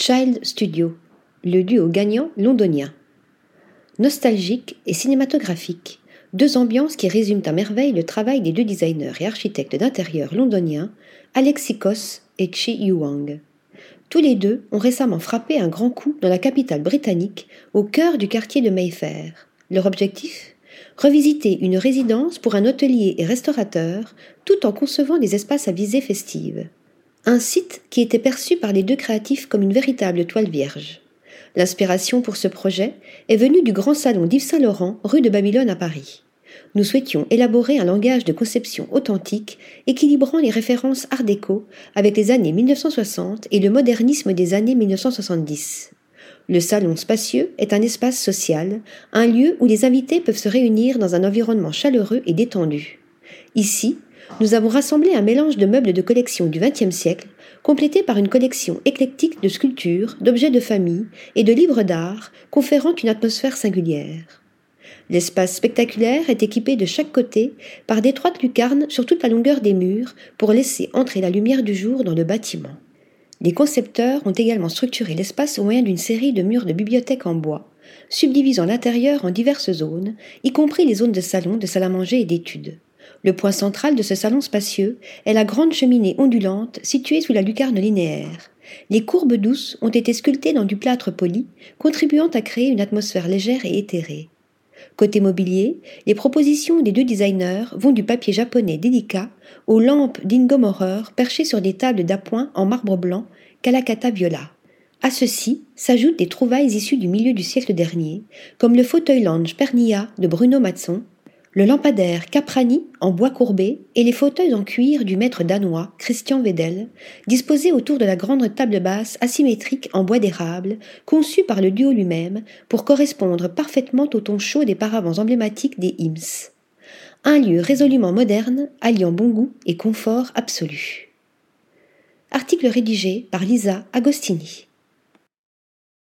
Child Studio, le duo gagnant londonien. Nostalgique et cinématographique, deux ambiances qui résument à merveille le travail des deux designers et architectes d'intérieur londoniens, Alexis Kos et Chi Yuang. Tous les deux ont récemment frappé un grand coup dans la capitale britannique, au cœur du quartier de Mayfair. Leur objectif? Revisiter une résidence pour un hôtelier et restaurateur, tout en concevant des espaces à visée festive. Un site qui était perçu par les deux créatifs comme une véritable toile vierge. L'inspiration pour ce projet est venue du grand salon d'Yves Saint-Laurent, rue de Babylone à Paris. Nous souhaitions élaborer un langage de conception authentique, équilibrant les références art déco avec les années 1960 et le modernisme des années 1970. Le salon spacieux est un espace social, un lieu où les invités peuvent se réunir dans un environnement chaleureux et détendu. Ici, nous avons rassemblé un mélange de meubles de collection du XXe siècle, complété par une collection éclectique de sculptures, d'objets de famille et de livres d'art, conférant une atmosphère singulière. L'espace spectaculaire est équipé de chaque côté par d'étroites lucarnes sur toute la longueur des murs pour laisser entrer la lumière du jour dans le bâtiment. Les concepteurs ont également structuré l'espace au moyen d'une série de murs de bibliothèque en bois, subdivisant l'intérieur en diverses zones, y compris les zones de salon, de salle à manger et d'études. Le point central de ce salon spacieux est la grande cheminée ondulante située sous la lucarne linéaire. Les courbes douces ont été sculptées dans du plâtre poli, contribuant à créer une atmosphère légère et éthérée. Côté mobilier, les propositions des deux designers vont du papier japonais délicat aux lampes d'Ingomorer perchées sur des tables d'appoint en marbre blanc, calacata viola. À ceci s'ajoutent des trouvailles issues du milieu du siècle dernier, comme le fauteuil lounge Pernia de Bruno Matson, le lampadaire Caprani en bois courbé et les fauteuils en cuir du maître danois Christian Wedel, disposés autour de la grande table basse asymétrique en bois d'érable, conçue par le duo lui-même pour correspondre parfaitement au ton chaud des paravents emblématiques des IMS. Un lieu résolument moderne, alliant bon goût et confort absolu. Article rédigé par Lisa Agostini.